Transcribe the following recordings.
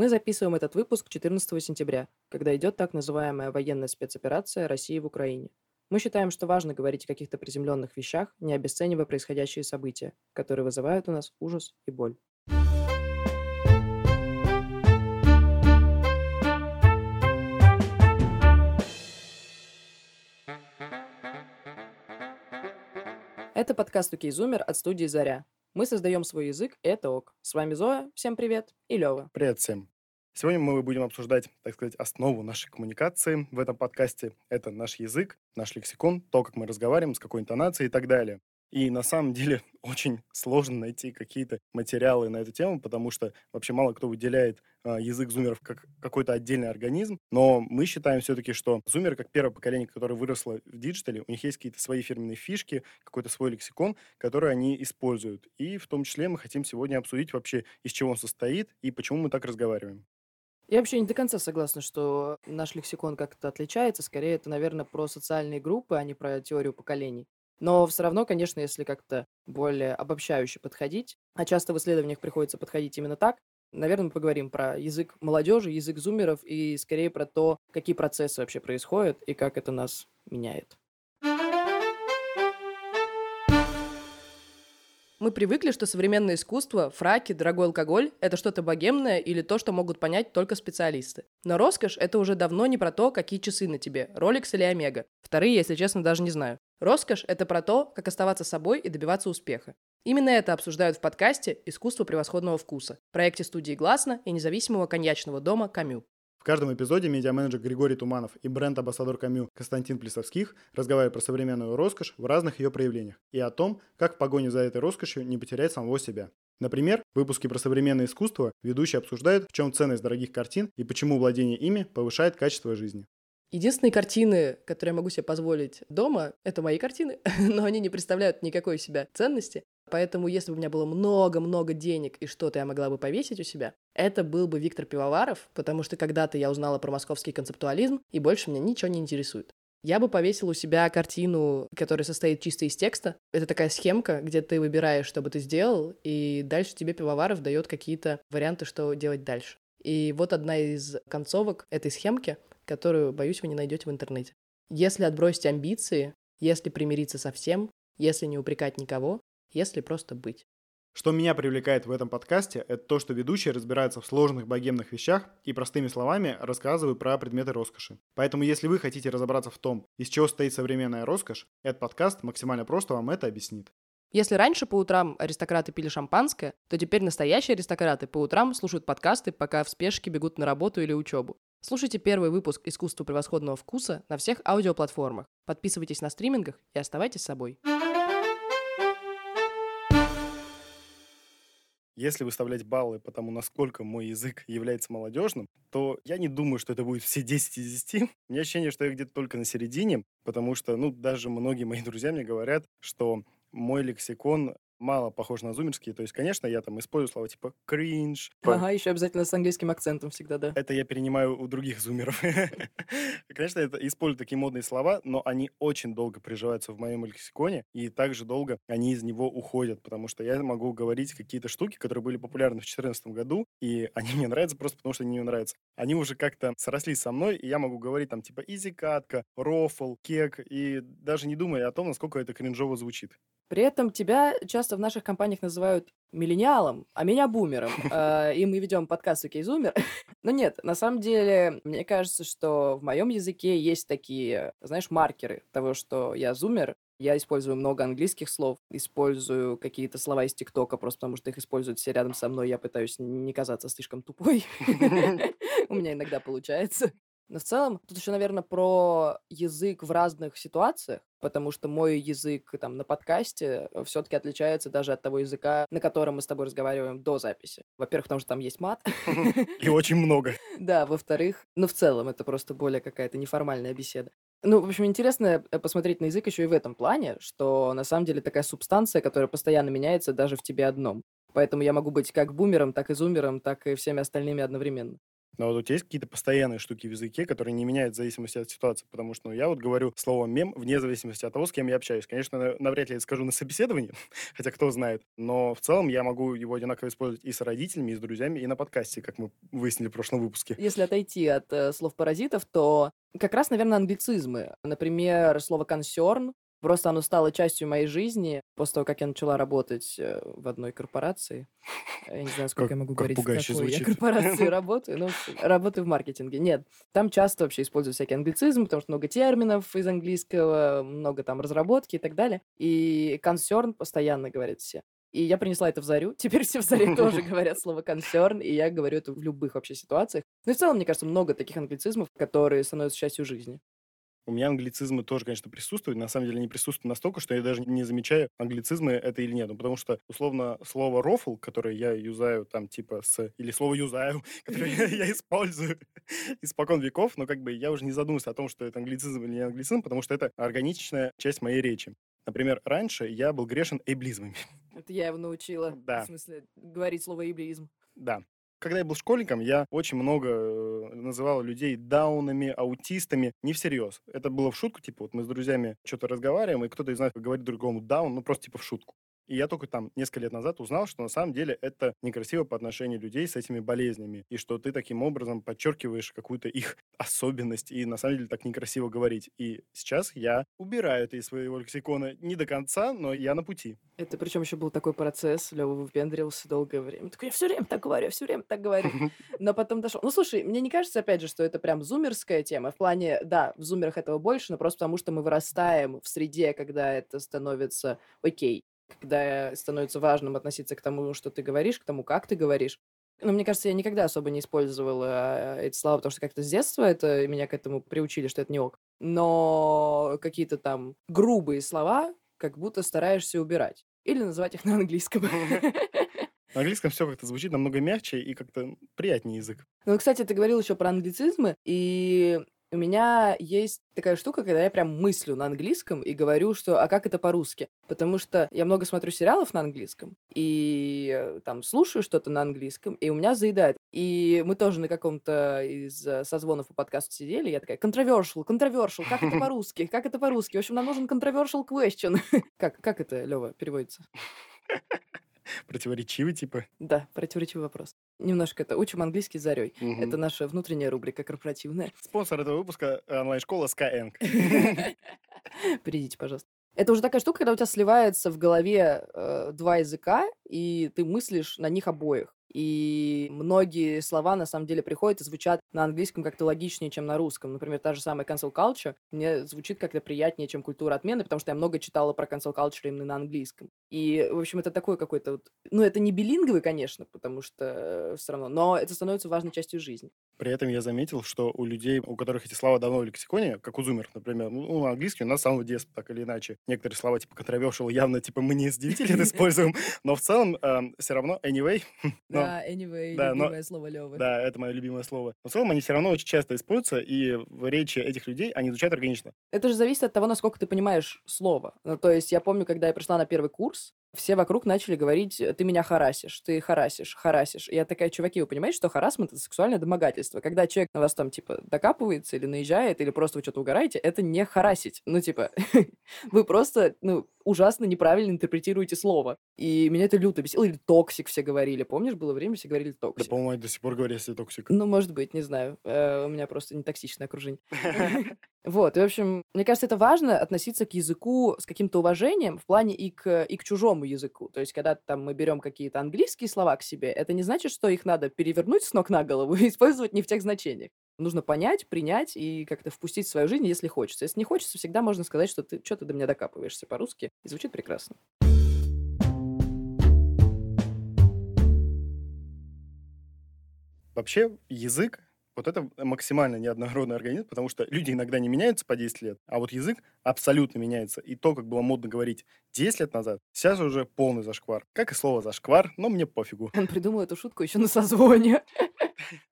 Мы записываем этот выпуск 14 сентября, когда идет так называемая военная спецоперация России в Украине. Мы считаем, что важно говорить о каких-то приземленных вещах, не обесценивая происходящие события, которые вызывают у нас ужас и боль. Это подкаст «Окей, Зумер» от студии «Заря». Мы создаем свой язык, и это ок. С вами Зоя, всем привет, и Лева. Привет всем. Сегодня мы будем обсуждать, так сказать, основу нашей коммуникации в этом подкасте. Это наш язык, наш лексикон, то, как мы разговариваем, с какой интонацией и так далее. И на самом деле очень сложно найти какие-то материалы на эту тему, потому что вообще мало кто выделяет э, язык зумеров как какой-то отдельный организм. Но мы считаем все-таки, что зумеры, как первое поколение, которое выросло в диджитале, у них есть какие-то свои фирменные фишки, какой-то свой лексикон, который они используют. И в том числе мы хотим сегодня обсудить вообще, из чего он состоит и почему мы так разговариваем. Я вообще не до конца согласна, что наш лексикон как-то отличается. Скорее, это, наверное, про социальные группы, а не про теорию поколений. Но все равно, конечно, если как-то более обобщающе подходить, а часто в исследованиях приходится подходить именно так, наверное, мы поговорим про язык молодежи, язык зумеров и скорее про то, какие процессы вообще происходят и как это нас меняет. Мы привыкли, что современное искусство, фраки, дорогой алкоголь – это что-то богемное или то, что могут понять только специалисты. Но роскошь – это уже давно не про то, какие часы на тебе – Rolex или Омега. Вторые, если честно, даже не знаю. Роскошь – это про то, как оставаться собой и добиваться успеха. Именно это обсуждают в подкасте «Искусство превосходного вкуса» проекте студии «Гласно» и независимого коньячного дома «Камю». В каждом эпизоде медиа-менеджер Григорий Туманов и бренд-амбассадор Камю Константин Плесовских разговаривают про современную роскошь в разных ее проявлениях и о том, как в погоне за этой роскошью не потерять самого себя. Например, в выпуске про современное искусство ведущий обсуждает, в чем ценность дорогих картин и почему владение ими повышает качество жизни. Единственные картины, которые я могу себе позволить дома, это мои картины, но они не представляют никакой у себя ценности. Поэтому, если бы у меня было много-много денег и что-то я могла бы повесить у себя, это был бы Виктор Пивоваров, потому что когда-то я узнала про московский концептуализм, и больше меня ничего не интересует. Я бы повесил у себя картину, которая состоит чисто из текста. Это такая схемка, где ты выбираешь, что бы ты сделал, и дальше тебе Пивоваров дает какие-то варианты, что делать дальше. И вот одна из концовок этой схемки которую, боюсь, вы не найдете в интернете. Если отбросить амбиции, если примириться со всем, если не упрекать никого, если просто быть. Что меня привлекает в этом подкасте, это то, что ведущие разбираются в сложных богемных вещах и простыми словами рассказывают про предметы роскоши. Поэтому если вы хотите разобраться в том, из чего стоит современная роскошь, этот подкаст максимально просто вам это объяснит. Если раньше по утрам аристократы пили шампанское, то теперь настоящие аристократы по утрам слушают подкасты, пока в спешке бегут на работу или учебу. Слушайте первый выпуск «Искусство превосходного вкуса» на всех аудиоплатформах. Подписывайтесь на стримингах и оставайтесь собой. Если выставлять баллы по тому, насколько мой язык является молодежным, то я не думаю, что это будет все 10 из 10. У меня ощущение, что я где-то только на середине, потому что, ну, даже многие мои друзья мне говорят, что мой лексикон мало похож на зумерский. То есть, конечно, я там использую слова типа кринж. Ага, еще обязательно с английским акцентом всегда, да. Это я перенимаю у других зумеров. Конечно, это использую такие модные слова, но они очень долго приживаются в моем лексиконе, и также долго они из него уходят, потому что я могу говорить какие-то штуки, которые были популярны в 2014 году, и они мне нравятся просто потому, что они мне нравятся. Они уже как-то срослись со мной, и я могу говорить там типа изи катка, рофл, кек, и даже не думая о том, насколько это кринжово звучит. При этом тебя часто в наших компаниях называют миллениалом, а меня бумером. Э, и мы ведем подкаст «Окей, зумер». Но нет, на самом деле, мне кажется, что в моем языке есть такие, знаешь, маркеры того, что я зумер. Я использую много английских слов, использую какие-то слова из ТикТока, просто потому что их используют все рядом со мной. Я пытаюсь не казаться слишком тупой. У меня иногда получается. Но в целом, тут еще, наверное, про язык в разных ситуациях, потому что мой язык там на подкасте э, все-таки отличается даже от того языка, на котором мы с тобой разговариваем до записи. Во-первых, потому что там есть мат. И очень много. Да, во-вторых, ну в целом это просто более какая-то неформальная беседа. Ну, в общем, интересно э, посмотреть на язык еще и в этом плане, что на самом деле такая субстанция, которая постоянно меняется даже в тебе одном. Поэтому я могу быть как бумером, так и зумером, так и всеми остальными одновременно. Но вот у тебя есть какие-то постоянные штуки в языке, которые не меняют в зависимости от ситуации? Потому что ну, я вот говорю слово «мем» вне зависимости от того, с кем я общаюсь. Конечно, навряд ли я скажу на собеседовании, хотя кто знает. Но в целом я могу его одинаково использовать и с родителями, и с друзьями, и на подкасте, как мы выяснили в прошлом выпуске. Если отойти от э, слов паразитов, то как раз, наверное, англицизмы. Например, слово «консерн» Просто оно стало частью моей жизни после того, как я начала работать э, в одной корпорации. Я не знаю, сколько Как, я могу говорить, в какой звучит. я корпорации работаю. Ну, работаю в маркетинге. Нет, там часто вообще используют всякие англицизмы, потому что много терминов из английского, много там разработки и так далее. И concern постоянно говорят все. И я принесла это в Зарю. Теперь все в Заре тоже говорят слово concern, и я говорю это в любых вообще ситуациях. Ну и в целом, мне кажется, много таких англицизмов, которые становятся частью жизни. У меня англицизмы тоже, конечно, присутствуют. На самом деле они присутствуют настолько, что я даже не замечаю, англицизмы это или нет. Ну, потому что, условно, слово рофл, которое я юзаю там типа с... Или слово юзаю, которое я, использую испокон веков, но как бы я уже не задумывался о том, что это англицизм или не англицизм, потому что это органичная часть моей речи. Например, раньше я был грешен эйблизмами. Это я его научила. Да. В смысле, говорить слово «иблизм». Да. Когда я был школьником, я очень много э, называл людей даунами, аутистами. Не всерьез. Это было в шутку, типа, вот мы с друзьями что-то разговариваем, и кто-то из нас говорит другому даун, ну просто типа в шутку. И я только там несколько лет назад узнал, что на самом деле это некрасиво по отношению людей с этими болезнями. И что ты таким образом подчеркиваешь какую-то их особенность. И на самом деле так некрасиво говорить. И сейчас я убираю это из своего лексикона не до конца, но я на пути. Это причем еще был такой процесс, Лева выпендрился долгое время. Такой, я все время так говорю, все время так говорю. Но потом дошел. Ну, слушай, мне не кажется, опять же, что это прям зумерская тема. В плане, да, в зумерах этого больше, но просто потому, что мы вырастаем в среде, когда это становится окей когда становится важным относиться к тому, что ты говоришь, к тому, как ты говоришь. Но мне кажется, я никогда особо не использовала э, эти слова, потому что как-то с детства это меня к этому приучили, что это не ок. Но какие-то там грубые слова как будто стараешься убирать. Или называть их на английском. На английском все как-то звучит намного мягче и как-то приятнее язык. Ну, кстати, ты говорил еще про англицизмы, и у меня есть такая штука, когда я прям мыслю на английском и говорю, что «а как это по-русски?» Потому что я много смотрю сериалов на английском и э, там слушаю что-то на английском, и у меня заедает. И мы тоже на каком-то из э, созвонов по подкасту сидели, я такая «controversial, controversial, как это по-русски? Как это по-русски? В общем, нам нужен controversial question». Как, как это, Лева, переводится? Противоречивый, типа. Да, противоречивый вопрос. Немножко это учим английский зарей. Мгм. Это наша внутренняя рубрика корпоративная. Спонсор этого выпуска — онлайн-школа Skyeng. Придите, пожалуйста. Это уже такая штука, когда у тебя сливается в голове э, два языка, и ты мыслишь на них обоих. И многие слова на самом деле приходят и звучат на английском как-то логичнее, чем на русском. Например, та же самая cancel culture мне звучит как-то приятнее, чем культура отмены, потому что я много читала про cancel culture именно на английском. И, в общем, это такой какой-то вот... Ну, это не билинговый, конечно, потому что все равно, но это становится важной частью жизни. При этом я заметил, что у людей, у которых эти слова давно в лексиконе, как у зумеров, например, ну, английский у нас с самого детства, так или иначе. Некоторые слова, типа controversial, явно, типа, мы не с 9 лет используем, но в целом все равно anyway. но- Да, anyway, да, но- любимое слово Левы. Да, это мое любимое слово. Но в целом они все равно очень часто используются, и в речи этих людей они звучат органично. Это же зависит от того, насколько ты понимаешь слово. Ну, то есть я помню, когда я пришла на первый курс, все вокруг начали говорить, ты меня харасишь, ты харасишь, харасишь. Я такая, чуваки, вы понимаете, что харасмент — это сексуальное домогательство. Когда человек на вас там, типа, докапывается или наезжает, или просто вы что-то угораете, это не харасить. Ну, типа, вы просто, ну, ужасно неправильно интерпретируете слово. И меня это люто бесило. Или toxic все говорили. Помнишь, было время, все говорили Да, toxic. по-моему, они до сих пор говорят себе toxic. Ну, может быть, не знаю. Э, У меня просто не токсичное окружение. Вот, и, в общем, мне кажется, это важно относиться к языку с каким-то уважением в плане и к, и к чужому языку. То есть, когда там мы берем какие-то английские слова к себе, это не значит, что их надо перевернуть с ног на голову и использовать не в тех значениях. Нужно понять, принять и как-то впустить в свою жизнь, если хочется. Если не хочется, всегда можно сказать, что ты что ты до меня докапываешься по-русски. И звучит прекрасно. Вообще, язык вот это максимально неоднородный организм, потому что люди иногда не меняются по 10 лет, а вот язык абсолютно меняется. И то, как было модно говорить 10 лет назад, сейчас уже полный зашквар. Как и слово зашквар, но мне пофигу. Он придумал эту шутку еще на созвоне.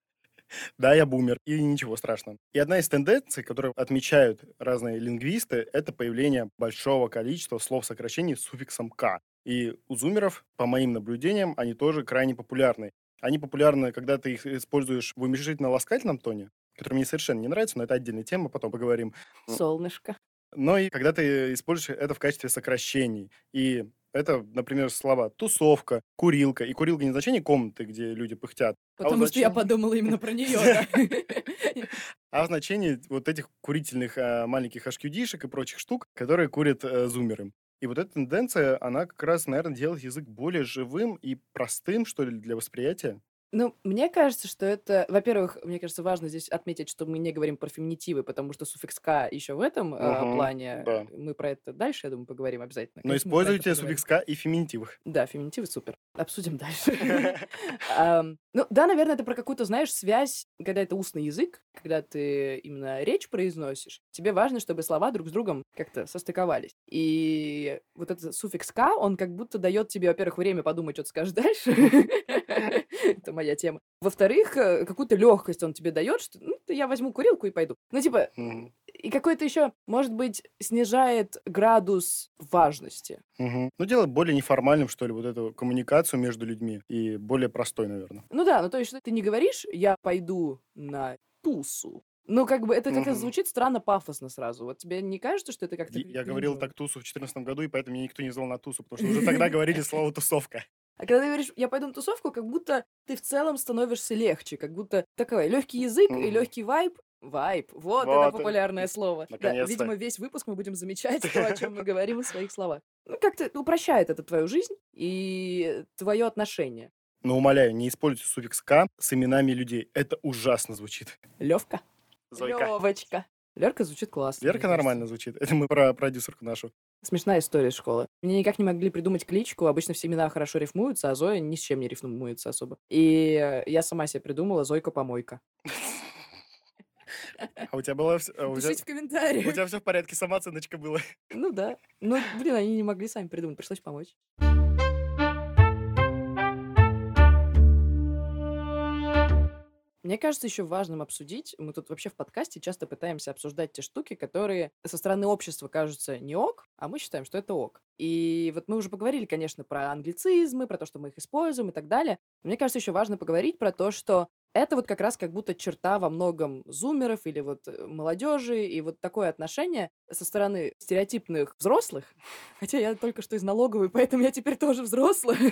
Да, я бумер, и ничего страшного. И одна из тенденций, которые отмечают разные лингвисты, это появление большого количества слов-сокращений с суффиксом «к». И у зумеров, по моим наблюдениям, они тоже крайне популярны. Они популярны, когда ты их используешь в уменьшительно-ласкательном тоне, который мне совершенно не нравится, но это отдельная тема, потом поговорим. Солнышко. Но и когда ты используешь это в качестве сокращений. И это, например, слова тусовка, курилка. И курилка не значение комнаты, где люди пыхтят. А Потому а что я подумала именно про нее, А в значении вот этих курительных а, маленьких HQD-шек и прочих штук, которые курят э, зумеры. И вот эта тенденция, она как раз, наверное, делает язык более живым и простым, что ли, для восприятия. Ну, мне кажется, что это, во-первых, мне кажется, важно здесь отметить, что мы не говорим про феминитивы, потому что суффикс «к» еще в этом э, плане. да. Мы про это дальше, я думаю, поговорим обязательно. Но Конечно, используйте суффикс «к» и в феминитивах. Да, феминитивы супер. Обсудим дальше. Ну, да, наверное, это про какую-то, знаешь, связь, когда это устный язык, когда ты именно речь произносишь, тебе важно, чтобы слова друг с другом как-то состыковались. И вот этот суффикс «к», он как будто дает тебе, во-первых, время подумать, что ты скажешь дальше. Это моя тема. Во-вторых, э, какую-то легкость он тебе дает, что ну, я возьму курилку и пойду. Ну, типа, Мгм. и какой-то еще, может быть, снижает градус важности. Мгм. Ну, делает более неформальным, что ли, вот эту коммуникацию между людьми. И более простой, наверное. Ну да, ну то есть ты не говоришь, я пойду на тусу. Ну, как бы это как-то Мгм. звучит странно пафосно сразу. Вот тебе не кажется, что это как-то... Я говорил кринжово? так тусу в 2014 году, и поэтому меня никто не звал на тусу, потому что уже тогда говорили слово «тусовка». А когда ты говоришь, я пойду на тусовку, как будто ты в целом становишься легче, как будто такой легкий язык и Мгм. легкий вайб. Вайб. Вот, Вот, это популярное слово. Да, видимо, весь выпуск мы будем замечать то, о чем мы говорим в своих словах. Ну, как-то упрощает это твою жизнь и твое отношение. Но умоляю, не используйте суффикс «к» с именами людей. Это ужасно звучит. Левка. Зойка. Левочка. Лерка звучит классно. кажется. нормально звучит. Это мы про продюсерку нашу. Смешная история школы. Мне никак не могли придумать кличку. Обычно все имена хорошо рифмуются, а Зоя ни с чем не рифмуется особо. И я сама себе придумала Зойка-помойка. А у тебя было... а у Пишите в у комментариях. тебя все в порядке, сама оценочка была. Ну да. Ну, блин, они не могли сами придумать, пришлось помочь. Мне кажется, еще важным обсудить, мы тут вообще в подкасте часто пытаемся обсуждать те штуки, которые со стороны общества кажутся не ок, а мы считаем, что это ок. И вот мы уже поговорили, конечно, про англицизмы, про то, что мы их используем и так далее. Мне кажется, еще важно поговорить про то, что это вот как раз как будто черта во многом зумеров или вот э, молодежи, и вот такое отношение со стороны стереотипных взрослых, хотя я только что из налоговой, поэтому я теперь тоже взрослая,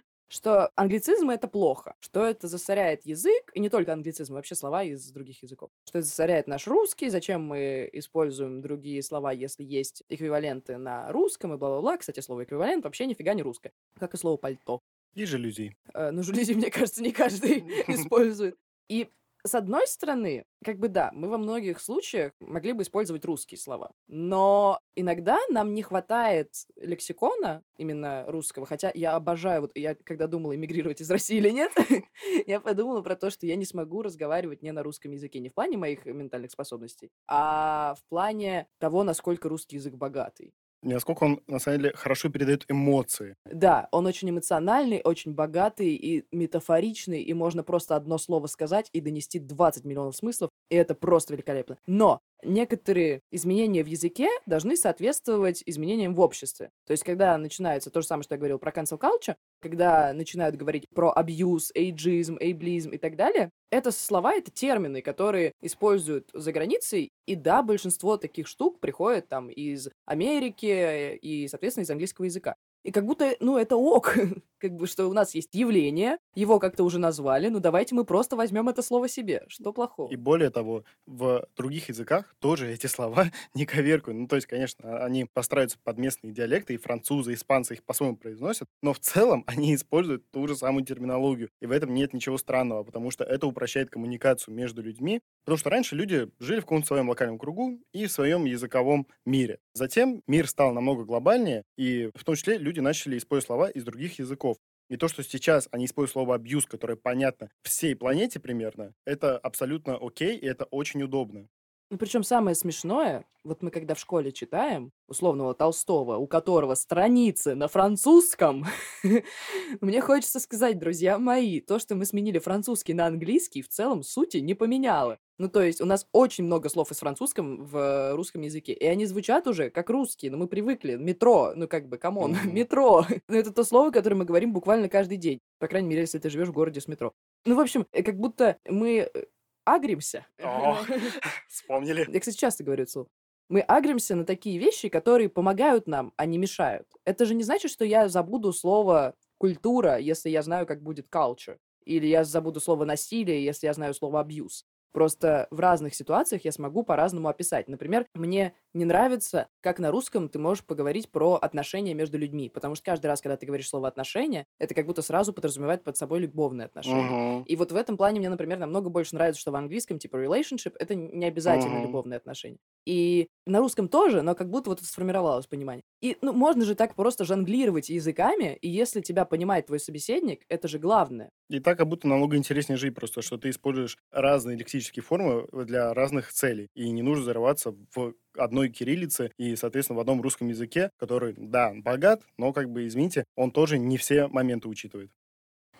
что англицизм — это плохо, что это засоряет язык, и не только англицизм, вообще слова из других языков, что это засоряет наш русский, зачем мы используем другие слова, если есть эквиваленты на русском и бла-бла-бла. Кстати, слово эквивалент вообще нифига не русское, как и слово пальто. И жалюзи. Э, Ну, жалюзи, мне кажется, не каждый использует. И с одной стороны, как бы да, мы во многих случаях могли бы использовать русские слова, но иногда нам не хватает лексикона именно русского, хотя я обожаю, вот я когда думала, эмигрировать из России или нет, я подумала про то, что я не смогу разговаривать не на русском языке, не в плане моих ментальных способностей, а в плане того, насколько русский язык богатый. Насколько он, на самом деле, хорошо передает эмоции. Да, он очень эмоциональный, очень богатый и метафоричный, и можно просто одно слово сказать и донести 20 миллионов смыслов, и это просто великолепно. Но некоторые изменения в языке должны соответствовать изменениям в обществе. То есть, когда начинается то же самое, что я говорил про cancel culture, когда начинают говорить про абьюз, эйджизм, эйблизм и так далее, это слова, это термины, которые используют за границей, и да, большинство таких штук приходит там из Америки и, соответственно, из английского языка. И как будто, ну, это ок, как бы, что у нас есть явление, его как-то уже назвали, ну, давайте мы просто возьмем это слово себе. Что плохого? И более того, в других языках тоже эти слова не коверкуют. Ну, то есть, конечно, они постараются под местные диалекты, и французы, и испанцы их по-своему произносят, но в целом они используют ту же самую терминологию. И в этом нет ничего странного, потому что это упрощает коммуникацию между людьми. Потому что раньше люди жили в каком-то своем локальном кругу и в своем языковом мире. Затем мир стал намного глобальнее, и в том числе люди начали использовать слова из других языков. И то, что сейчас они используют слово «абьюз», которое понятно всей планете примерно, это абсолютно окей, и это очень удобно. Ну, причем самое смешное, вот мы когда в школе читаем условного Толстого, у которого страницы на французском, мне хочется сказать, друзья мои, то, что мы сменили французский на английский, в целом сути не поменяло. Ну, то есть у нас очень много слов из французском в русском языке, и они звучат уже как русские, но мы привыкли. Метро, ну как бы, come on, метро. Ну, это то слово, которое мы говорим буквально каждый день. По крайней мере, если ты живешь в городе с метро. Ну, в общем, э, как будто мы э, агримся. О, Вспомнили. Я, кстати, часто говорю это слово. Мы агримся на такие вещи, которые помогают нам, а не мешают. Это же не значит, что я забуду слово культура, если я знаю, как будет culture. Или я забуду слово насилие, если я знаю слово abuse. Просто в разных ситуациях я смогу по-разному описать. Например, мне не нравится, как на русском ты можешь поговорить про отношения между людьми, потому что каждый раз, когда ты говоришь слово отношения, это как будто сразу подразумевает под собой любовные отношения. Мгм. И вот в этом плане мне, например, намного больше нравится, что в английском, типа, relationship, это не обязательно Мгм. любовные отношения. И на русском тоже, но как будто вот сформировалось понимание. И, ну, можно же так просто жонглировать языками, и если тебя понимает твой собеседник, это же главное. И так как будто намного интереснее жить просто, что ты используешь разные лексические формы для разных целей. И не нужно зарываться в одной кириллице и, соответственно, в одном русском языке, который, да, богат, но, как бы, извините, он тоже не все моменты учитывает.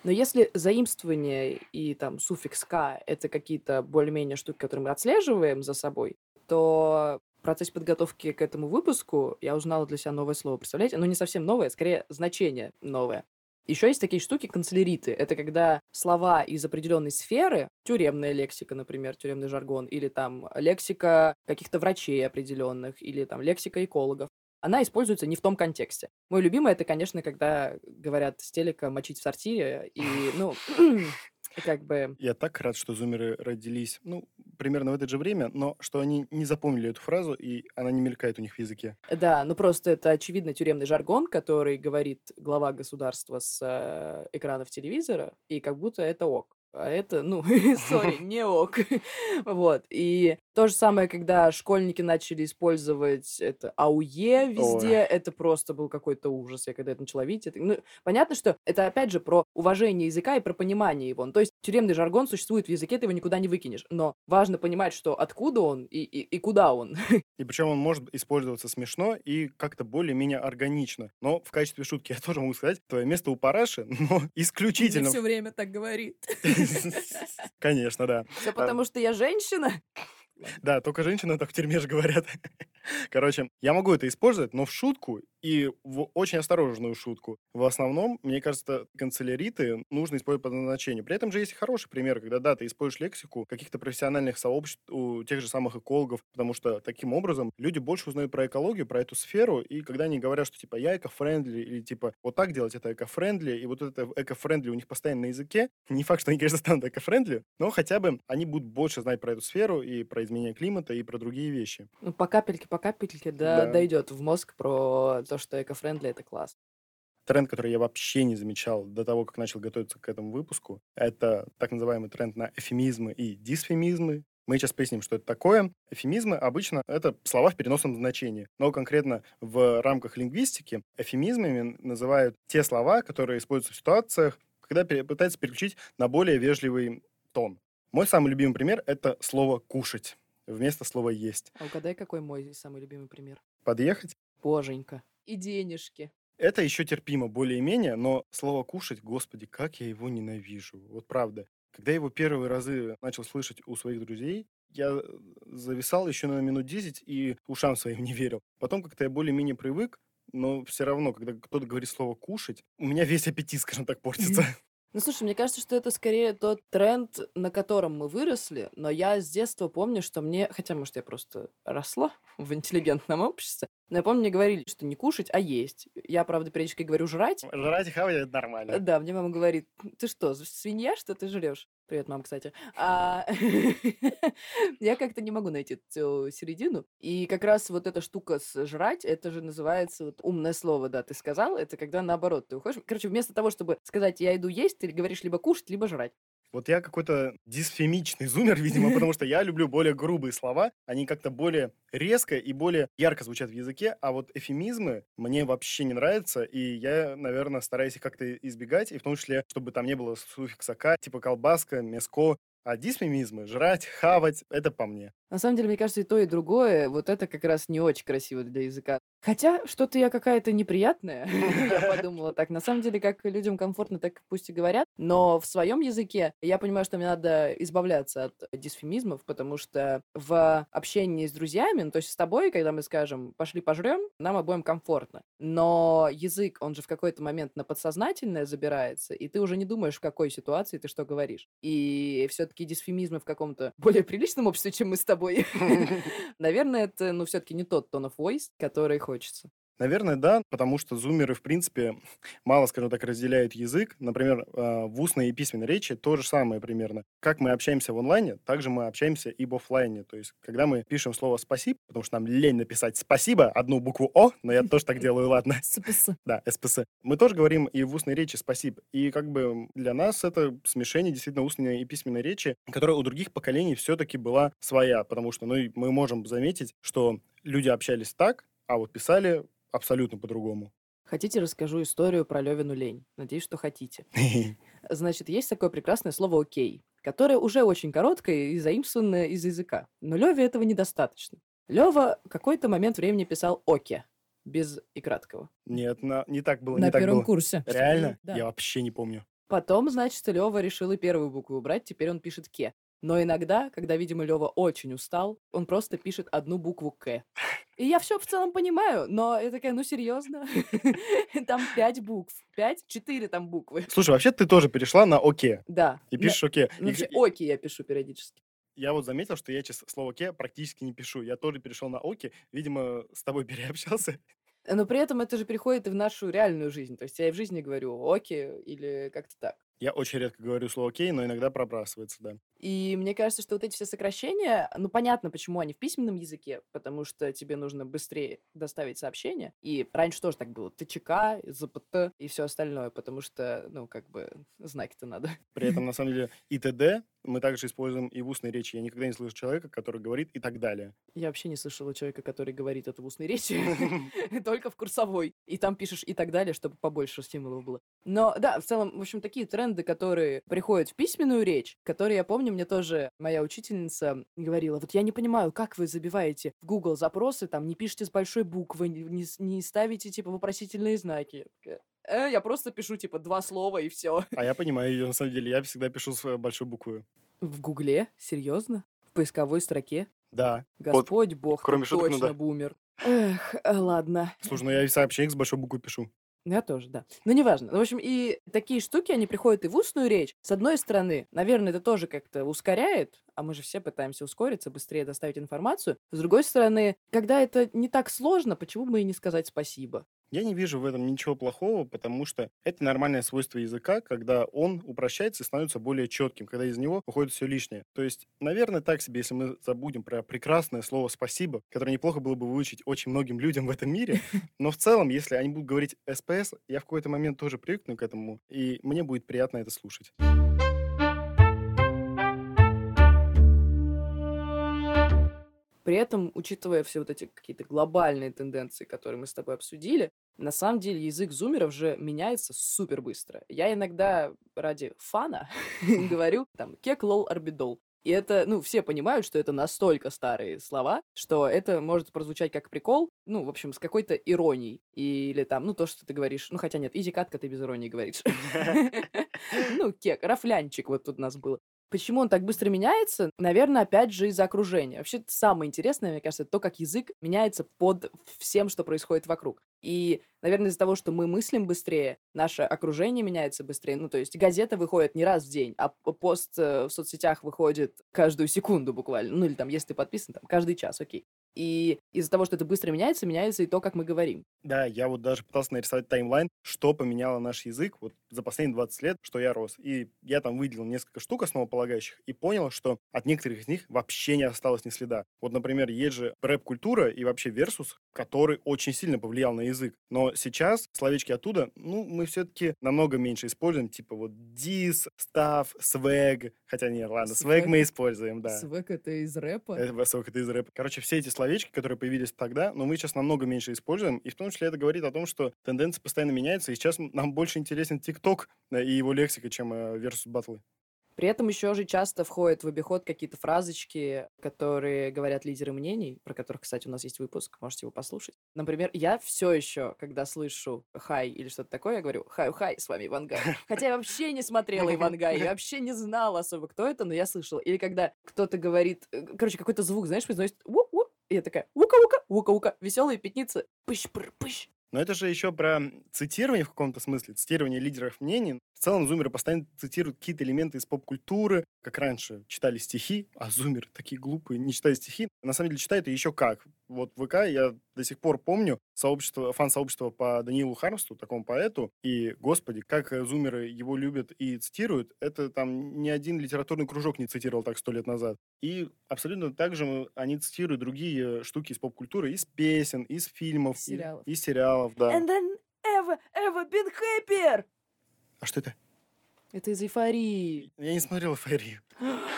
Но если заимствование и там суффикс «к» — это какие-то более-менее штуки, которые мы отслеживаем за собой, то процессе подготовки к этому выпуску я узнала для себя новое слово. Представляете? Ну, не совсем новое, скорее значение новое. Еще есть такие штуки, канцеляриты. Это когда слова из определенной сферы, тюремная лексика, например, тюремный жаргон, или там лексика каких-то врачей определенных, или там лексика экологов, она используется не в том контексте. Мой любимый это, конечно, когда говорят с телека мочить в сортире, и, ну, как бы... Я так рад, что зумеры родились, ну, примерно в это же время, но что они не запомнили эту фразу, и она не мелькает у них в языке. Да, ну просто это очевидно тюремный жаргон, который говорит глава государства с э, экранов телевизора, и как будто это ок. А это, ну, сори, не ок. вот. И то же самое, когда школьники начали использовать это АУЕ везде, Ой. это просто был какой-то ужас. Я когда это начала видеть, это... ну, понятно, что это опять же про уважение языка и про понимание его. Ну, то есть тюремный жаргон существует в языке, ты его никуда не выкинешь. Но важно понимать, что откуда он и, и, и куда он. И причем он может использоваться смешно и как-то более-менее органично. Но в качестве шутки я тоже могу сказать, твое место у параши, но исключительно... все время так говорит. Конечно, да. Все потому, что я женщина? Да, только женщины так в тюрьме же говорят. Короче, я могу это использовать, но в шутку и в очень осторожную шутку. В основном, мне кажется, канцеляриты нужно использовать по назначению. При этом же есть хороший пример, когда, да, ты используешь лексику каких-то профессиональных сообществ у тех же самых экологов, потому что таким образом люди больше узнают про экологию, про эту сферу, и когда они говорят, что типа я eco-friendly, или типа вот так делать это eco-friendly, и вот это eco-friendly у них постоянно на языке, не факт, что они, конечно, станут eco-friendly, но хотя бы они будут больше знать про эту сферу и про изменение климата, и про другие вещи. Ну, по капельке, по капельке, да, Да. дойдет в мозг про то, что eco-friendly это класс. Тренд, который я вообще не замечал до того, как начал готовиться к этому выпуску, это так называемый тренд на эвфемизмы и дисфемизмы. Мы сейчас поясним, что это такое. Эвфемизмы обычно это слова в переносном значении, но конкретно в рамках лингвистики эвфемизмами называют те слова, которые используются в ситуациях, когда пытаются переключить на более вежливый тон. Мой самый любимый пример это слово кушать вместо слова есть. А угадай, какой мой самый любимый пример? Подъехать Боженька. И денежки. Это еще терпимо более-менее, но слово «кушать», господи, как я его ненавижу. Вот правда. Когда я его первые разы начал слышать у своих друзей, я э, зависал еще на минут 10 и ушам своим не верил. Потом как-то я более-менее привык, но все равно, когда кто-то говорит слово «кушать», у меня весь аппетит, скажем так, портится. Ну, слушай, мне кажется, что это скорее тот тренд, на котором мы выросли, но я с детства помню, что мне, хотя, может, я просто росла в интеллигентном обществе, но я помню, мне говорили, что не кушать, а есть. Я, правда, периодически говорю жрать. Жрать и хавать – это нормально. Да, мне мама говорит, ты что, свинья, что ты жрешь? Привет, мама, кстати. А, Я как-то не могу найти эту середину. И как раз вот эта штука с жрать, это же называется вот умное слово, да, ты сказал. Это когда наоборот ты уходишь. Короче, вместо того, чтобы сказать я иду есть, ты говоришь либо кушать, либо жрать. Вот я какой-то дисфемичный зумер, видимо, потому что я люблю более грубые слова. Они как-то более резко и более ярко звучат в языке, а вот эфемизмы мне вообще не нравятся, и я, наверное, стараюсь их как-то избегать, и в том числе, чтобы там не было суффикса «к», типа колбаска, мяско, а дисфемизмы, жрать, хавать, это по мне. На самом деле, мне кажется, и то, и другое, вот это как раз не очень красиво для языка. Хотя что-то я какая-то неприятная, я подумала так. На самом деле, как людям комфортно, так пусть и говорят. Но в своем языке я понимаю, что мне надо избавляться от дисфемизмов, потому что в общении с друзьями, ну, то есть с тобой, когда мы скажем «пошли пожрем», нам обоим комфортно. Но язык, он же в какой-то момент на подсознательное забирается, и ты уже не думаешь, в какой ситуации ты что говоришь. И все-таки дисфемизмы в каком-то более приличном обществе, чем мы с тобой, наверное, это, ну, все-таки не тот tone of voice, который хочется. Наверное, да, потому что зумеры, в принципе, мало, скажем так, разделяют язык. Например, а, в устной и письменной речи то же самое примерно. Как мы общаемся в онлайне, так же мы общаемся и в офлайне. То есть, когда мы пишем слово «спасибо», потому что нам лень написать «спасибо», одну букву «о», но я тоже так делаю, ладно. СПС. Да, СПС. Мы тоже говорим и в устной речи «спасибо». И как бы для нас это смешение действительно устной и письменной речи, которая у других поколений все-таки была своя, потому что ну, мы можем заметить, что люди общались так, а вот писали абсолютно по-другому. Хотите, расскажу историю про Левину лень? Надеюсь, что хотите. Значит, есть такое прекрасное слово «окей», которое уже очень короткое и заимствованное из языка. Но Леве этого недостаточно. Лева какой-то момент времени писал «оке», без и краткого. Нет, на, не так было. На не так первом было. курсе. Реально? Да. Я вообще не помню. Потом, значит, Лева решил и первую букву убрать, теперь он пишет «ке». Но иногда, когда, видимо, Лева очень устал, он просто пишет одну букву «к». И я все в целом понимаю, но я такая, ну серьезно? Там пять букв. Пять? Четыре там буквы. Слушай, вообще ты тоже перешла на «оке». Да. И пишешь «оке». Оки я пишу периодически. Я вот заметил, что я сейчас слово «ке» практически не пишу. Я тоже перешел на «оке». Видимо, с тобой переобщался. Но при этом это же приходит и в нашу реальную жизнь. То есть я и в жизни говорю оки или как-то так. Я очень редко говорю слово «окей», но иногда пробрасывается, да. И мне кажется, что вот эти все сокращения, ну, понятно, почему они в письменном языке, потому что тебе нужно быстрее доставить сообщение. И раньше тоже так было. ТЧК, ЗПТ и все остальное, потому что, ну, как бы, знаки-то надо. При этом, на самом деле, и т.д. мы также используем и в устной речи. Я никогда не слышу человека, который говорит и так далее. Я вообще не слышала человека, который говорит это в устной речи, только в курсовой. И там пишешь и так далее, чтобы побольше стимулов было. Но да, в целом, в общем, такие тренды, которые приходят в письменную речь, которые, я помню, мне тоже моя учительница говорила, вот я не понимаю, как вы забиваете в Google запросы, там, не пишете с большой буквы, не, не ставите, типа, вопросительные знаки. «Э, я просто пишу, типа, два слова и все. А я понимаю ее, на самом деле. Я всегда пишу с э, большой буквы. В Гугле? Серьезно? В поисковой строке? Да. Господь бог, ты кроме шуток, ну точно да. бумер. Эх, э, ладно. Слушай, ну я и сообщение с большой буквы пишу. Ну, Я тоже, да. Ну, неважно. В общем, и такие штуки, они приходят и в устную речь. С одной стороны, наверное, это тоже как-то ускоряет, а мы же все пытаемся ускориться, быстрее доставить информацию. С другой стороны, когда это не так сложно, почему бы и не сказать спасибо? Я не вижу в этом ничего плохого, потому что это нормальное свойство языка, когда он упрощается и становится более четким, когда из него уходит все лишнее. То есть, наверное, так себе, если мы забудем про прекрасное слово «спасибо», которое неплохо было бы выучить очень многим людям в этом мире, но в целом, если они будут говорить «СПС», я в какой-то момент тоже привыкну к этому, и мне будет приятно это слушать. При этом, учитывая все вот эти какие-то глобальные тенденции, которые мы с тобой обсудили, на самом деле язык зумеров же меняется супер быстро. Я иногда ради фана говорю там кек, лол, орбидол. И это, ну, все понимают, что это настолько старые слова, что это может прозвучать как прикол, ну, в общем, с какой-то иронией. Или там, ну, то, что ты говоришь, ну, хотя нет, изи-катка ты без иронии говоришь. Ну, кек, рафлянчик вот тут у нас был. Почему он так быстро меняется? Наверное, опять же, из-за окружения. Вообще, самое интересное, мне кажется, это то, как язык меняется под всем, что происходит вокруг. И, наверное, из-за того, что мы мыслим быстрее, наше окружение меняется быстрее. Ну, то есть газета выходит не раз в день, а пост э, в соцсетях выходит каждую секунду буквально. Ну, или там, если ты подписан, там, каждый час, окей. И из-за того, что это быстро меняется, меняется и то, как мы говорим. Да, я вот даже пытался нарисовать таймлайн, что поменяло наш язык вот за последние 20 лет, что я рос. И я там выделил несколько штук основополагающих и понял, что от некоторых из них вообще не осталось ни следа. Вот, например, есть же рэп-культура и вообще версус, который очень сильно повлиял на язык. Но сейчас словечки оттуда, ну, мы все-таки намного меньше используем, типа вот дис, став, свэг. Хотя нет, ладно, свэг мы используем, да. Свек это из рэпа? Это высок, это из рэпа. Короче, все эти словечки, которые появились тогда, но мы сейчас намного меньше используем, и в том числе это говорит о том, что тенденции постоянно меняются, и сейчас нам больше интересен ТикТок э, и его лексика, чем э, versus батлы. При этом еще же часто входят в обиход какие-то фразочки, которые говорят лидеры мнений, про которых, кстати, у нас есть выпуск, можете его послушать. Например, я все еще, когда слышу «хай» или что-то такое, я говорю «хай-хай, с вами Ивангай». Хотя я вообще не смотрела Ивангай, я вообще не знала особо, кто это, но я слышала. Или когда кто-то говорит, э, короче, какой-то звук, знаешь, произносит и я такая «ука-ука, ука-ука», веселые пятницы, пыщ-пыр-пыщ. Но это же еще про цитирование в каком-то смысле, цитирование лидеров мнений. В целом зумеры постоянно цитируют какие-то элементы из поп-культуры, как раньше читали стихи, а зумеры такие глупые, не читают стихи. На самом деле читают и еще как. Вот в ВК я до сих пор помню сообщество, фан-сообщество по Даниилу Хармсту, такому поэту, и, господи, как зумеры его любят и цитируют, это там ни один литературный кружок не цитировал так сто лет назад. И абсолютно так же они цитируют другие штуки из поп-культуры, из песен, из фильмов, сериалов. из сериалов, да. And then ever, ever been happier! А что это? Это из эйфории. Я не смотрел эйфорию.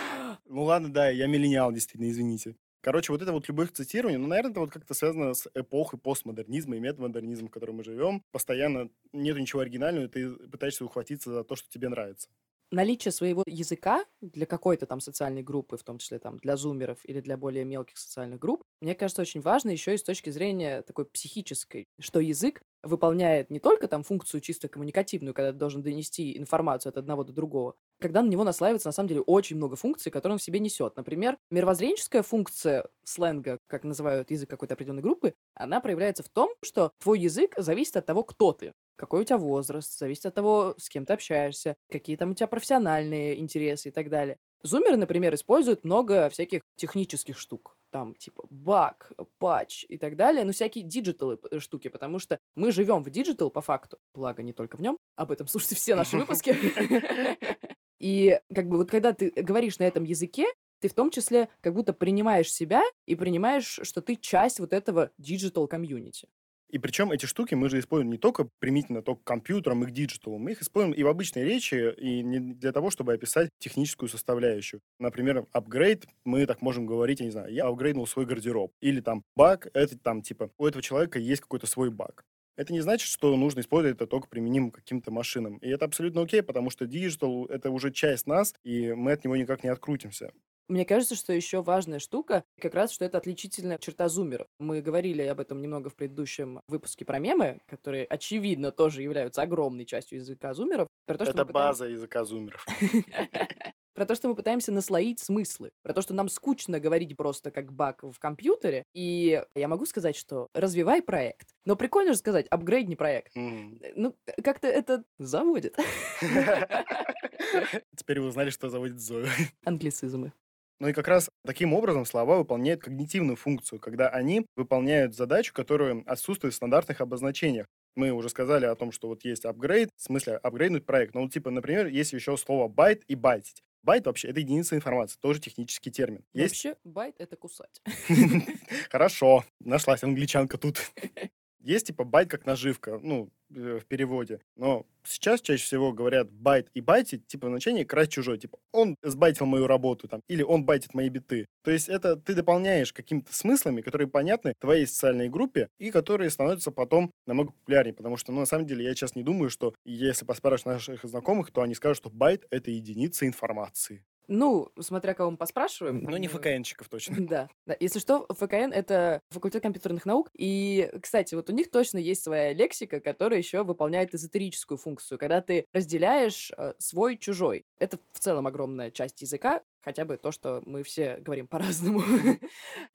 Ну ладно, да, я миллениал, действительно, извините. Короче, вот это вот любых цитирований, ну, наверное, это вот как-то связано с эпохой постмодернизма и метамодернизма, в которой мы живем. Постоянно нету ничего оригинального, и ты пытаешься ухватиться за то, что тебе нравится наличие своего языка для какой-то там социальной группы, в том числе там для зумеров или для более мелких социальных групп, мне кажется, очень важно еще и с точки зрения такой психической, что язык выполняет не только там функцию чисто коммуникативную, когда ты должен донести информацию от одного до другого, когда на него наслаивается на самом деле очень много функций, которые он в себе несет. Например, мировоззренческая функция сленга, как называют язык какой-то определенной группы, она проявляется в том, что твой язык зависит от того, кто ты какой у тебя возраст, зависит от того, с кем ты общаешься, какие там у тебя профессиональные интересы и так далее. Зумеры, например, используют много всяких технических штук. Там типа баг, патч и так далее. Ну, всякие digital э, штуки, потому что мы живем в digital по факту. Благо, не только в нем. Об этом слушайте все наши выпуски. И как бы вот когда ты говоришь на этом языке, ты в том числе как будто принимаешь себя и принимаешь, что ты часть вот этого digital community. И причем эти штуки мы же используем не только примитивно только к компьютерам и к диджиталу, мы их используем и в обычной речи, и не для того, чтобы описать техническую составляющую. Например, апгрейд, мы так можем говорить, я не знаю, я апгрейднул свой гардероб. Или там баг, это там типа у этого человека есть какой-то свой баг. Это не значит, что нужно использовать это только применим к каким-то машинам. И это абсолютно окей, потому что digital — это уже часть нас, и мы от него никак не открутимся. Мне кажется, что еще важная штука, как раз, что это отличительная черта зумеров. Мы говорили об этом немного в предыдущем выпуске про мемы, которые, очевидно, тоже являются огромной частью языка зумеров. Про то, что это пытаемся... база языка зумеров. Про то, что мы пытаемся наслоить смыслы. Про то, что нам скучно говорить просто как баг в компьютере. И я могу сказать, что развивай проект. Но прикольно же сказать, апгрейдни проект. Ну, как-то это заводит. Теперь вы узнали, что заводит Зою. Англицизмы. Ну и как раз таким образом слова выполняют когнитивную функцию, когда они выполняют задачу, которая отсутствует в стандартных обозначениях. Мы уже сказали о том, что вот есть апгрейд, в смысле апгрейднуть проект. Ну, вот, типа, например, есть еще слово байт и байтить. Байт вообще это единица информации, тоже технический термин. Есть... Вообще bite это кусать. Хорошо, нашлась англичанка тут. Есть типа bait как наживка, ну, э, в переводе. Но сейчас чаще всего говорят байт и байтить, типа значение красть чужой. Типа он сбайтил мою работу, там, или он байтит мои биты. То есть это ты дополняешь какими-то смыслами, которые понятны твоей социальной группе и которые становятся потом намного популярнее. Потому что, ну, на самом деле, я сейчас не думаю, что если поспрашивать наших знакомых, то они скажут, что байт — это единица информации. Ну, смотря кого мы поспрашиваем. Ну, не ФКНчиков точно. Да, да. Если что, ФКН — это факультет компьютерных наук. И, кстати, вот у них точно есть своя лексика, которая еще выполняет эзотерическую функцию, когда ты разделяешь э, свой-чужой. Это в целом огромная часть языка, хотя бы то, что мы все говорим по-разному.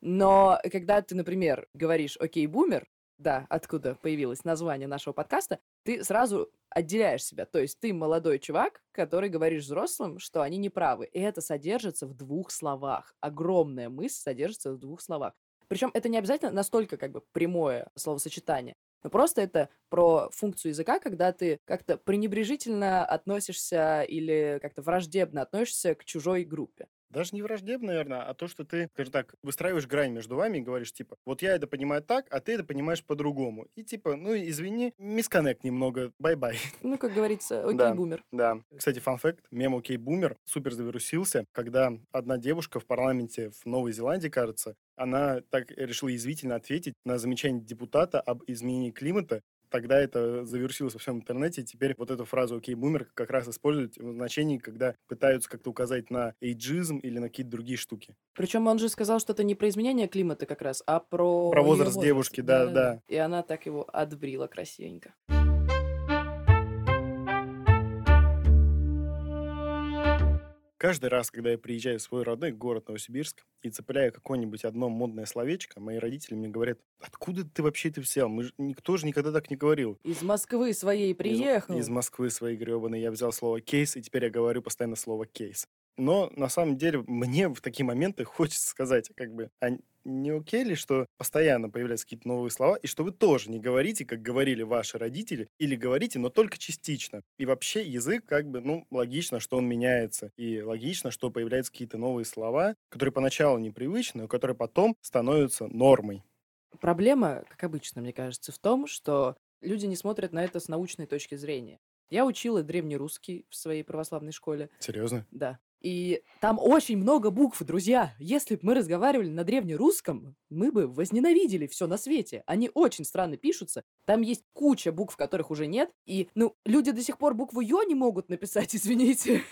Но когда ты, например, говоришь «Окей, бумер», да, откуда появилось название нашего подкаста, ты сразу отделяешь себя. То есть ты молодой чувак, который говоришь взрослым, что они не правы. И это содержится в двух словах. Огромная мысль содержится в двух словах. Причем это не обязательно настолько как бы прямое словосочетание. Но просто это про функцию языка, когда ты как-то пренебрежительно относишься или как-то враждебно относишься к чужой группе. Даже не враждебно, наверное, а то, что ты, скажем так, выстраиваешь грань между вами и говоришь, типа, вот я это понимаю так, а ты это понимаешь по-другому. И типа, ну, извини, misconnect немного, bye-bye. Ну, как говорится, окей, да, бумер. Да. Кстати, fun fact, мем okay, boomer супер завирусился, когда одна девушка в парламенте в Новой Зеландии, кажется, она так решила язвительно ответить на замечание депутата об изменении климата, тогда это завирусилось во всем интернете, и теперь вот эту фразу «okay, boomer» как раз используют в значении, когда пытаются как-то указать на эйджизм или на какие-то другие штуки. Причем он же сказал что-то не про изменение климата как раз, а про... Про её возраст девушки, да-да. И она так его отбрила красивенько. Каждый раз, когда я приезжаю в свой родной город Новосибирск и цепляю какое-нибудь одно модное словечко, мои родители мне говорят, откуда ты вообще это взял? Мы ж... Никто же никогда так не говорил. Из Москвы своей приехал. Из, из Москвы своей гребаной я взял слово кейс, и теперь я говорю постоянно слово кейс. Но на самом деле мне в такие моменты хочется сказать, как бы, а не окей ли, что постоянно появляются какие-то новые слова, и что вы тоже не говорите, как говорили ваши родители, или говорите, но только частично. И вообще язык, как бы, ну, логично, что он меняется, и логично, что появляются какие-то новые слова, которые поначалу непривычны, но которые потом становятся нормой. Проблема, как обычно, мне кажется, в том, что люди не смотрят на это с научной точки зрения. Я учила древнерусский в своей православной школе. Серьезно? Да. И там очень много букв, друзья. Если бы мы разговаривали на древнерусском, мы бы возненавидели все на свете. Они очень странно пишутся. Там есть куча букв, которых уже нет. И, ну, люди до сих пор букву Ё не могут написать, извините.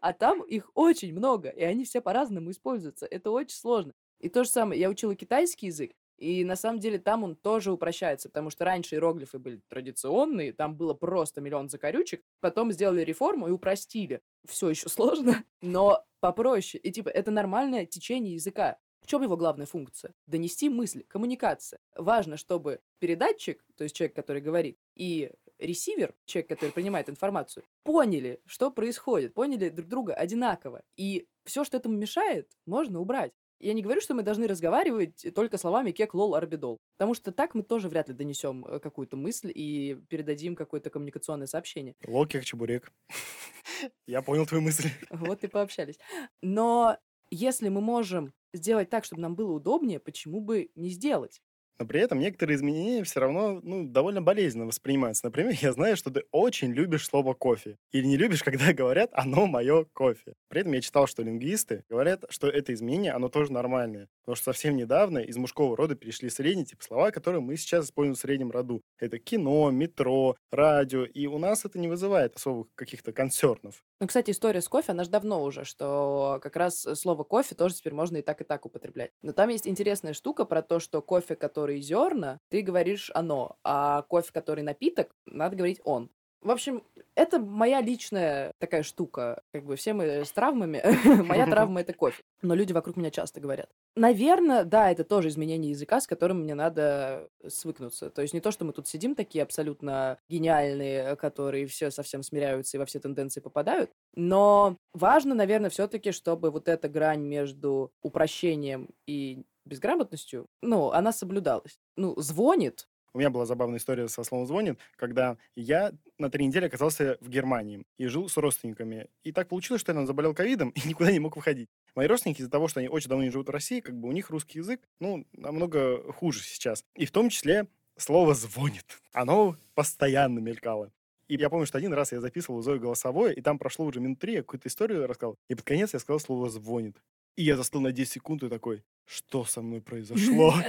А там их очень много, и они все по-разному используются. Это очень сложно. И то же самое, я учила китайский язык, и на самом деле там он тоже упрощается, потому что раньше иероглифы были традиционные, там было просто миллион закорючек, потом сделали реформу и упростили. Все еще сложно, но попроще. И типа это нормальное течение языка. В чем его главная функция? Донести мысль, коммуникация. Важно, чтобы передатчик, то есть человек, который говорит, и ресивер, человек, который принимает информацию, поняли, что происходит, поняли друг друга одинаково. И все, что этому мешает, можно убрать. Я не говорю, что мы должны разговаривать только словами кек, лол, арбидол. Потому что так мы тоже вряд ли донесем э, какую-то мысль и передадим какое-то коммуникационное сообщение. Лол, кек, чебурек. Я понял твою мысль. Вот и пообщались. Но если мы можем сделать так, чтобы нам было удобнее, почему бы не сделать? Но при этом некоторые изменения все равно ну, довольно болезненно воспринимаются. Например, я знаю, что ты очень любишь слово «кофе». Или не любишь, когда говорят «оно мое кофе». При этом я читал, что лингвисты говорят, что это изменение, оно тоже нормальное. Потому что совсем недавно из мужского рода перешли средние типа слова, которые мы сейчас используем в среднем роду. Это кино, метро, радио. И у нас это не вызывает особых каких-то консернов. Ну, кстати, история с кофе, она же давно уже, что как раз слово кофе тоже теперь можно и так, и так употреблять. Но там есть интересная штука про то, что кофе, который зерна, ты говоришь оно, а кофе, который напиток, надо говорить он. В общем, это моя личная такая штука. Как бы все мы с травмами. Моя травма — это кофе. Но люди вокруг меня часто говорят. Наверное, да, это тоже изменение языка, с которым мне надо свыкнуться. То есть не то, что мы тут сидим такие абсолютно гениальные, которые все совсем смиряются и во все тенденции попадают. Но важно, наверное, все-таки, чтобы вот эта грань между упрощением и безграмотностью, ну, она соблюдалась. Ну, звонит, у меня была забавная история со словом «звонит», когда я на три недели оказался в Германии и жил с родственниками. И так получилось, что я заболел ковидом и никуда не мог выходить. Мои родственники из-за того, что они очень давно не живут в России, как бы у них русский язык, ну, намного хуже сейчас. И в том числе слово «звонит». Оно постоянно мелькало. И я помню, что один раз я записывал Зою голосовое, и там прошло уже минут три, я какую-то историю рассказал, и под конец я сказал слово «звонит». И я застыл на 10 секунд и такой, что со мной произошло?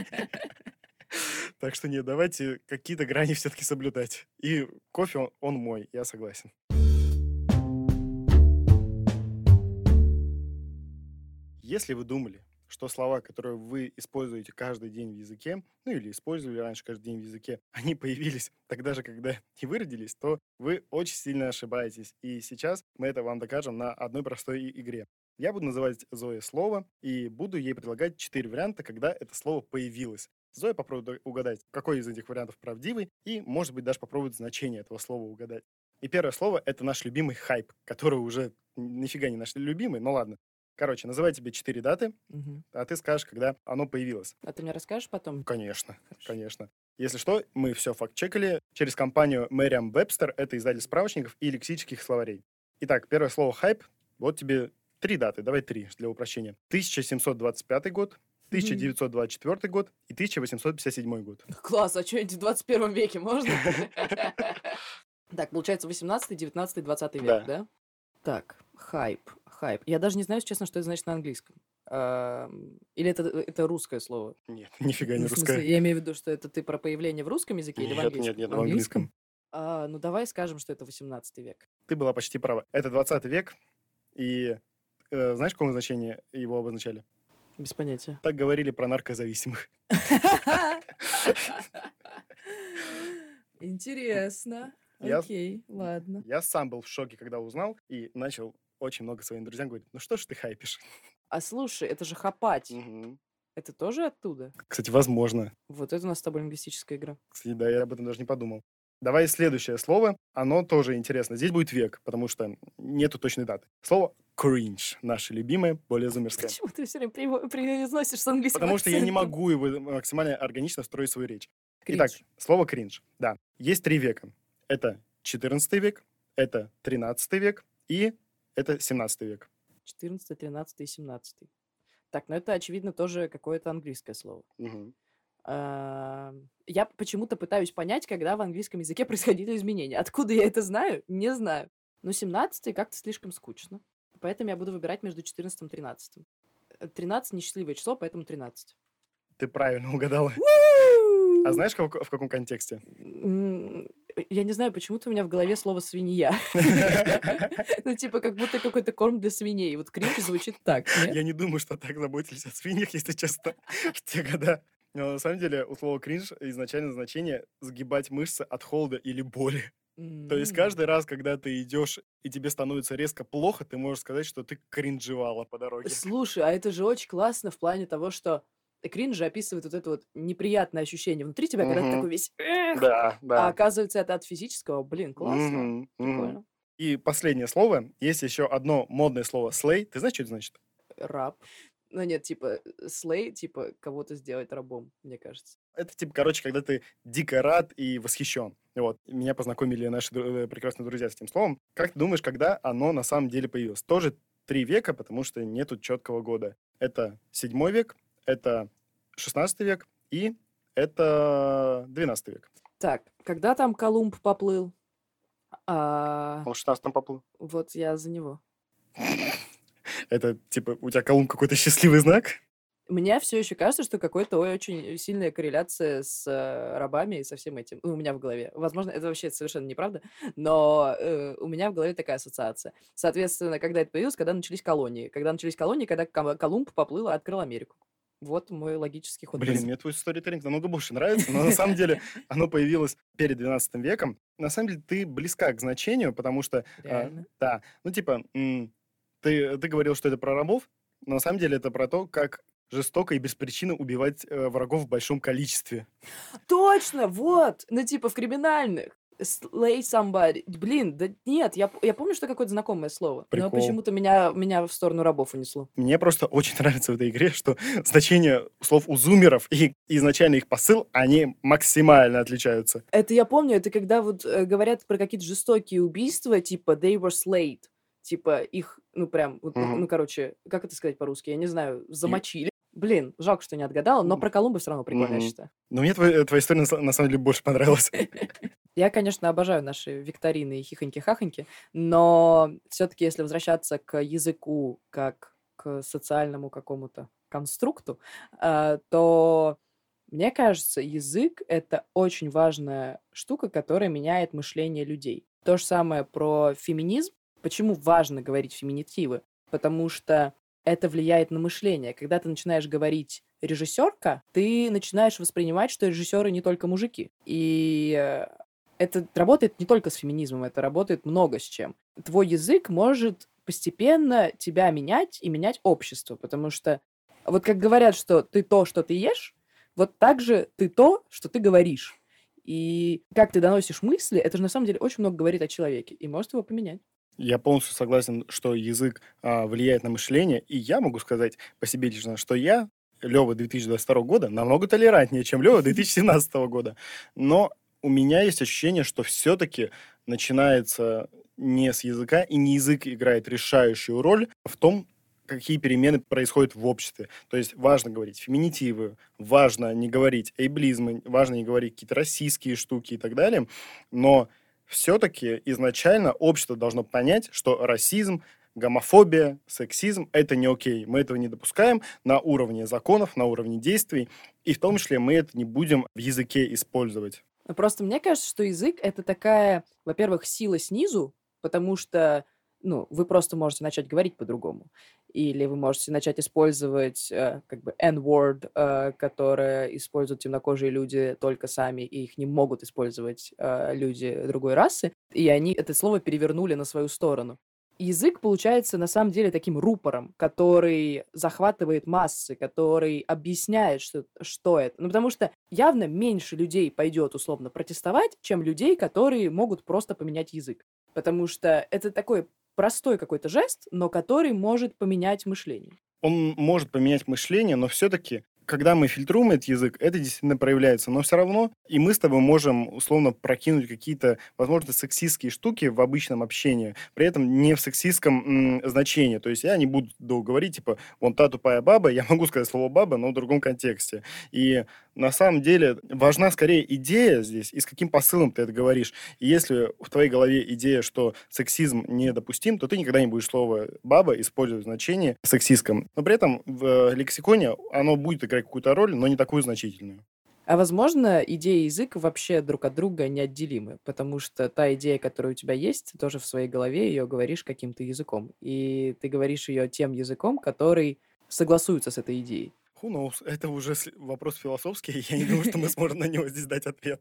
Так что нет, давайте какие-то грани все-таки соблюдать. И кофе, он, он мой, я согласен. Если вы думали, что слова, которые вы используете каждый день в языке, ну или использовали раньше каждый день в языке, они появились тогда же, когда и вы родились, то вы очень сильно ошибаетесь. И сейчас мы это вам докажем на одной простой игре. Я буду называть Зое слово и буду ей предлагать четыре варианта, когда это слово появилось. Зоя попробует угадать, какой из этих вариантов правдивый, и, может быть, даже попробует значение этого слова угадать. И первое слово — это наш любимый хайп, который уже нифига не наш любимый, но ладно. Короче, называй тебе четыре даты, угу. а ты скажешь, когда оно появилось. А ты мне расскажешь потом? Конечно, Хорошо. конечно. Если что, мы все факт-чекали через компанию Merriam Webster, это издатель справочников и лексических словарей. Итак, первое слово «хайп». Вот тебе три даты, давай три для упрощения. 1725 год, 1924 год и 1857 год. Класс, а что-нибудь в 21 веке можно? Так, получается 18, 19, 20 век, да? Так, хайп, хайп. Я даже не знаю, честно, что это значит на английском. Или это, это русское слово? Нет, нифига не русское. я имею в виду, что это ты про появление в русском языке или в английском? нет, нет, в английском. А, ну давай скажем, что это 18 век. Ты была почти права. Это 20 век, и э, знаешь, какое значение его обозначали? Без понятия. Так говорили про наркозависимых. Интересно. Окей, ладно. Я сам был в шоке, когда узнал, и начал очень много своим друзьям говорить, ну что ж ты хайпишь? А слушай, это же хапать. Это тоже оттуда? Кстати, возможно. Вот это у нас с тобой лингвистическая игра. Кстати, да, я об этом даже не подумал. Давай следующее слово. Оно тоже интересно. Здесь будет век, потому что нету точной даты. Слово cringe. Наше любимое, более зумерское. Почему ты все время произносишь с английским Потому что я не акцентом? могу его максимально органично встроить в свою речь. Итак, Кринж. слово кринж. Да. Есть три века. Это 14 век, это 13 век и это 17 век. 14, 13 и 17. Так, ну это, очевидно, тоже какое-то английское слово. А, Я почему-то пытаюсь понять, когда в английском языке происходили изменения. Откуда я это знаю? Не знаю. Но 17 как-то слишком скучно. Поэтому я буду выбирать между 14 и 13. Э, 13 несчастливое число, поэтому 13. Ты правильно угадала. А знаешь, в как- в каком контексте? М, Я не знаю, почему-то у меня в голове слово свинья. Ну, типа, как будто какой-то корм для свиней. Вот кринж звучит так. Я не думаю, что так заботились о свиньях, если честно, в те года. Но на самом деле у слова кринж изначально значение сгибать мышцы от холода или боли. То есть каждый раз, когда ты идешь и тебе становится резко плохо, ты можешь сказать, что ты кринжевала по дороге. Слушай, а это же очень классно в плане того, что кринж же описывает вот это вот неприятное ощущение внутри тебя, когда ты такой весь... «Эх». Да, А да. оказывается, это от физического. Блин, классно. Прикольно. И последнее слово. Есть еще одно модное слово слей. Ты знаешь, что это значит? Раб. Ну нет, типа, слей, типа, кого-то сделать рабом, мне кажется. Это типа, короче, когда ты дико рад и восхищен. Вот. Меня познакомили наши дру- э, прекрасные друзья с этим словом. Как ты думаешь, когда оно на самом деле появилось? Тоже три века, потому что нету четкого года. Это седьмой век, это шестнадцатый век и это двенадцатый век. Так, когда там Колумб поплыл? А, Он в шестнадцатом поплыл. вот я за него. Это типа у тебя Колумб какой-то счастливый знак? Мне все еще кажется, что какой-то очень сильная корреляция с э, рабами и со всем этим. Ну, у меня в голове. Возможно, это вообще совершенно неправда, но э, у меня в голове такая ассоциация. Соответственно, когда это появилось, когда начались колонии. Когда начались колонии, когда Кол- Колумб поплыл и открыл Америку. Вот мой логический ход. Блин, мне твой сторителлинг намного больше нравится, но на самом деле оно появилось перед 12 веком. На самом деле ты близка к значению, потому что, а, да, ну типа, ты, ты говорил, что это про рабов, но на самом деле это про то, как жестоко и без причины убивать э, врагов в большом количестве. Точно, вот! Ну, типа в криминальных. Slay somebody. Блин, да нет, я, я помню, что какое-то знакомое слово. Прикол. Но почему-то меня, меня в сторону рабов унесло. Мне просто очень нравится в этой игре, что значение слов у зумеров и изначально их посыл, они максимально отличаются. Это я помню, это когда вот э, говорят про какие-то жестокие убийства, типа they were slayed. Типа их, ну прям, вот, ну, Мгм. ну короче, как это сказать по-русски, я не знаю, замочили. Блин, жалко, что не отгадала, но про Колумба все равно прикольно, я Мгм. считаю. Но мне твоя, твоя история на на самом деле больше понравилась. Я, конечно, обожаю наши викторины и хихоньки-хахоньки, но все-таки, если возвращаться к языку как к социальному какому-то конструкту, а, то мне кажется, язык — это очень важная штука, которая меняет мышление людей. То же самое про феминизм. Почему важно говорить феминитивы? Потому что это влияет на мышление. Когда ты начинаешь говорить режиссерка, ты начинаешь воспринимать, что режиссеры не только мужики. И э, это работает не только с феминизмом, это работает много с чем. Твой язык может постепенно тебя менять и менять общество, потому что вот как говорят, что ты то, что ты ешь, вот так же ты то, что ты говоришь. И как ты доносишь мысли, это же на самом деле очень много говорит о человеке и может его поменять. Я полностью согласен, что язык а, влияет на мышление, и я могу сказать по себе лично, что я, Лева 2022 года, намного толерантнее, чем Лева 2017 года. Но у меня есть ощущение, что все-таки начинается не с языка, и не язык играет решающую роль в том, какие перемены происходят в обществе. То есть важно говорить феминитивы, важно не говорить эйблизмы, важно не говорить какие-то российские штуки и так далее, но все-таки изначально общество должно понять, что расизм гомофобия, сексизм — это не окей. Мы этого не допускаем на уровне законов, на уровне действий, и в том числе мы это не будем в языке использовать. Просто мне кажется, что язык — это такая, во-первых, сила снизу, потому что ну, вы просто можете начать говорить по-другому. Или вы можете начать использовать э, как бы N-word, э, которое используют темнокожие люди только сами, и их не могут использовать э, люди другой расы. И они это слово перевернули на свою сторону. Язык получается на самом деле таким рупором, который захватывает массы, который объясняет, что, что это. Ну, потому что явно меньше людей пойдет условно протестовать, чем людей, которые могут просто поменять язык. Потому что это такой простой какой-то жест, но который может поменять мышление. Он может поменять мышление, но все-таки когда мы фильтруем этот язык, это действительно проявляется. Но все равно и мы с тобой можем условно прокинуть какие-то, возможно, сексистские штуки в обычном общении, при этом не в сексистском м, значении. То есть я не буду говорить, типа, вон та тупая баба, я могу сказать слово баба, но в другом контексте. И на самом деле важна скорее идея здесь и с каким посылом ты это говоришь. И если в твоей голове идея, что сексизм недопустим, то ты никогда не будешь слово «баба» использовать в значении сексистском. Но при этом в лексиконе оно будет играть какую-то роль, но не такую значительную. А возможно, идея и язык вообще друг от друга неотделимы, потому что та идея, которая у тебя есть, ты тоже в своей голове ее говоришь каким-то языком. И ты говоришь ее тем языком, который согласуется с этой идеей. Who knows? Это уже вопрос философский, я не думаю, что мы сможем на него здесь дать ответ.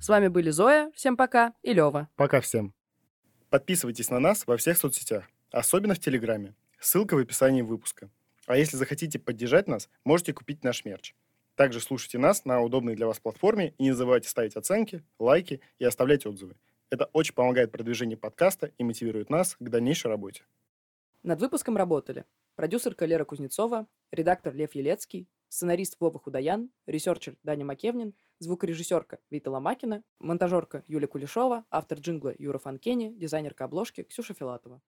С вами были Зоя, всем пока, и Лева. Пока всем. Подписывайтесь на нас во всех соцсетях, особенно в Телеграме. Ссылка в описании выпуска. А если захотите поддержать нас, можете купить наш мерч. Также слушайте нас на удобной для вас платформе и не забывайте ставить оценки, лайки и оставлять отзывы. Это очень помогает продвижению подкаста и мотивирует нас к дальнейшей работе. Над выпуском работали продюсерка Лера Кузнецова, редактор Лев Елецкий, сценарист Вова Худаян, researcher Даня Макевнин, звукорежиссерка Вита Ломакина, монтажерка Юлия Кулешова, автор джингла Юра Фанкени, дизайнерка обложки Ксюша Филатова.